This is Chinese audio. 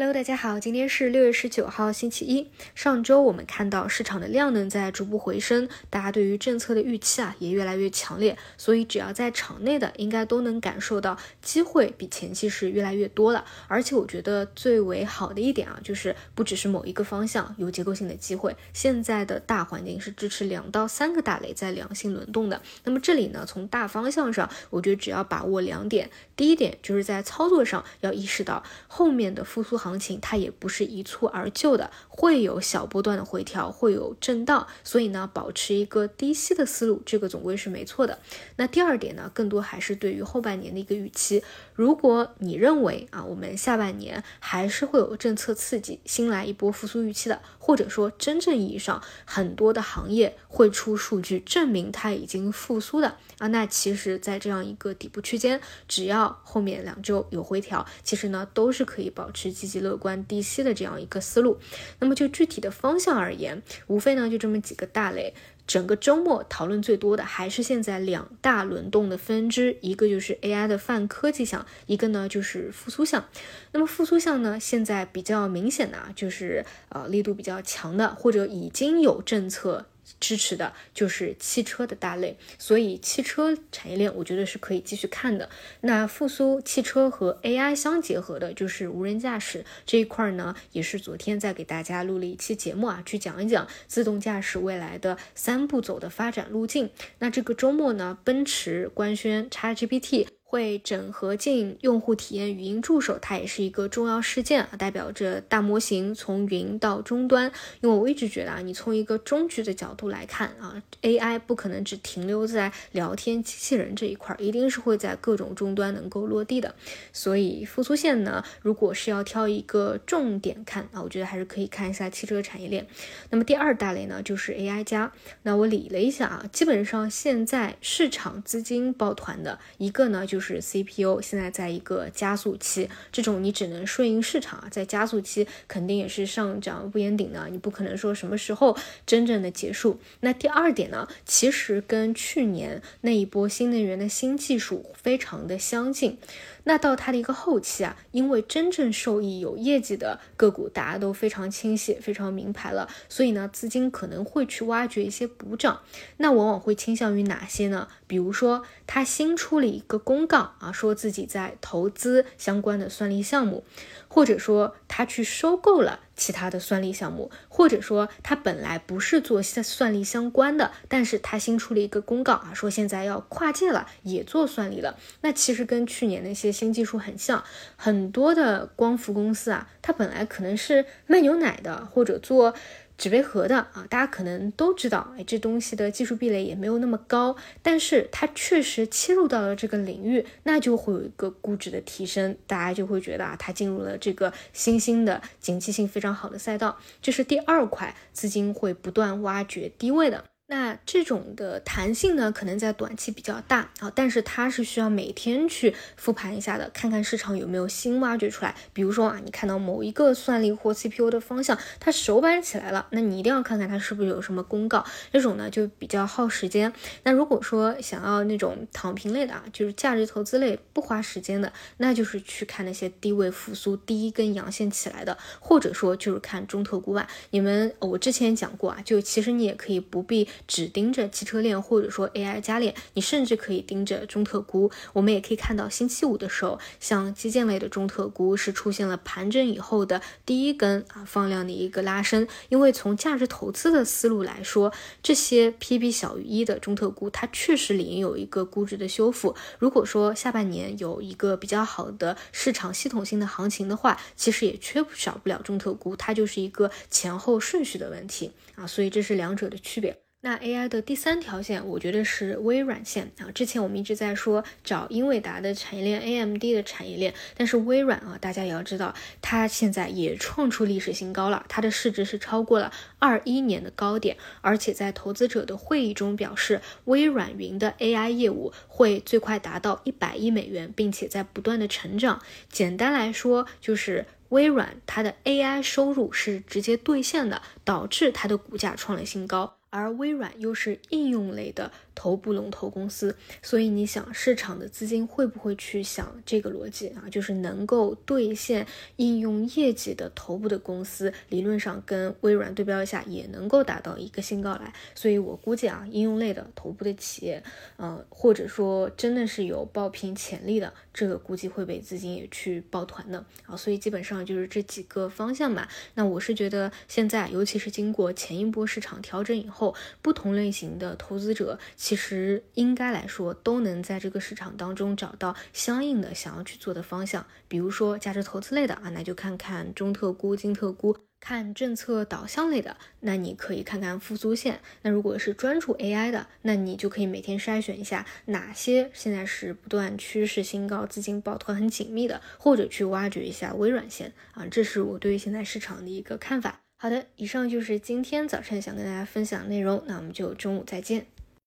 Hello，大家好，今天是六月十九号，星期一。上周我们看到市场的量能在逐步回升，大家对于政策的预期啊也越来越强烈，所以只要在场内的应该都能感受到机会比前期是越来越多了。而且我觉得最为好的一点啊，就是不只是某一个方向有结构性的机会，现在的大环境是支持两到三个大类在良性轮动的。那么这里呢，从大方向上，我觉得只要把握两点，第一点就是在操作上要意识到后面的复苏。行行情它也不是一蹴而就的，会有小波段的回调，会有震荡，所以呢，保持一个低吸的思路，这个总归是没错的。那第二点呢，更多还是对于后半年的一个预期。如果你认为啊，我们下半年还是会有政策刺激，新来一波复苏预期的，或者说真正意义上很多的行业会出数据证明它已经复苏的啊，那其实，在这样一个底部区间，只要后面两周有回调，其实呢，都是可以保持积极极乐观低吸的这样一个思路。那么就具体的方向而言，无非呢就这么几个大类。整个周末讨论最多的还是现在两大轮动的分支，一个就是 AI 的泛科技项，一个呢就是复苏项。那么复苏项呢，现在比较明显的啊，就是呃力度比较强的，或者已经有政策。支持的就是汽车的大类，所以汽车产业链我觉得是可以继续看的。那复苏汽车和 AI 相结合的，就是无人驾驶这一块呢，也是昨天在给大家录了一期节目啊，去讲一讲自动驾驶未来的三步走的发展路径。那这个周末呢，奔驰官宣 XGPT。会整合进用户体验语音助手，它也是一个重要事件啊，代表着大模型从云到终端。因为我一直觉得啊，你从一个终局的角度来看啊，AI 不可能只停留在聊天机器人这一块，一定是会在各种终端能够落地的。所以复苏线呢，如果是要挑一个重点看啊，我觉得还是可以看一下汽车产业链。那么第二大类呢，就是 AI 加。那我理了一下啊，基本上现在市场资金抱团的一个呢，就。就是 CPU 现在在一个加速期，这种你只能顺应市场啊，在加速期肯定也是上涨不言顶的，你不可能说什么时候真正的结束。那第二点呢，其实跟去年那一波新能源的新技术非常的相近。那到它的一个后期啊，因为真正受益有业绩的个股，大家都非常清晰、非常明牌了，所以呢，资金可能会去挖掘一些补涨。那往往会倾向于哪些呢？比如说，它新出了一个公告啊，说自己在投资相关的算力项目，或者说他去收购了。其他的算力项目，或者说他本来不是做算算力相关的，但是他新出了一个公告啊，说现在要跨界了，也做算力了。那其实跟去年那些新技术很像，很多的光伏公司啊，它本来可能是卖牛奶的，或者做。纸杯盒的啊，大家可能都知道，哎，这东西的技术壁垒也没有那么高，但是它确实切入到了这个领域，那就会有一个估值的提升，大家就会觉得啊，它进入了这个新兴的景气性非常好的赛道，这是第二块资金会不断挖掘低位的。那这种的弹性呢，可能在短期比较大啊，但是它是需要每天去复盘一下的，看看市场有没有新挖掘出来。比如说啊，你看到某一个算力或 CPU 的方向，它首板起来了，那你一定要看看它是不是有什么公告。这种呢就比较耗时间。那如果说想要那种躺平类的啊，就是价值投资类不花时间的，那就是去看那些低位复苏第一根阳线起来的，或者说就是看中特估吧。你们我之前讲过啊，就其实你也可以不必。只盯着汽车链或者说 AI 加链，你甚至可以盯着中特估。我们也可以看到，星期五的时候，像基建类的中特估是出现了盘整以后的第一根啊放量的一个拉升。因为从价值投资的思路来说，这些 PB 小于一的中特估，它确实理应有一个估值的修复。如果说下半年有一个比较好的市场系统性的行情的话，其实也缺少不了中特估，它就是一个前后顺序的问题啊。所以这是两者的区别。那 AI 的第三条线，我觉得是微软线啊。之前我们一直在说找英伟达的产业链，AMD 的产业链，但是微软啊，大家也要知道，它现在也创出历史新高了，它的市值是超过了二一年的高点，而且在投资者的会议中表示，微软云的 AI 业务会最快达到一百亿美元，并且在不断的成长。简单来说，就是微软它的 AI 收入是直接兑现的，导致它的股价创了新高。而微软又是应用类的头部龙头公司。所以你想，市场的资金会不会去想这个逻辑啊？就是能够兑现应用业绩的头部的公司，理论上跟微软对标一下，也能够达到一个新高来。所以我估计啊，应用类的头部的企业，呃，或者说真的是有爆品潜力的，这个估计会被资金也去抱团的啊。所以基本上就是这几个方向吧。那我是觉得现在，尤其是经过前一波市场调整以后，不同类型的投资者其实应该来说都能在这个市场当中找到相应的想要去做的方向。比如说价值投资类的啊，那就看看中特估、金特估。看政策导向类的，那你可以看看复苏线。那如果是专注 AI 的，那你就可以每天筛选一下哪些现在是不断趋势新高、资金抱团很紧密的，或者去挖掘一下微软线啊。这是我对于现在市场的一个看法。好的，以上就是今天早晨想跟大家分享的内容，那我们就中午再见。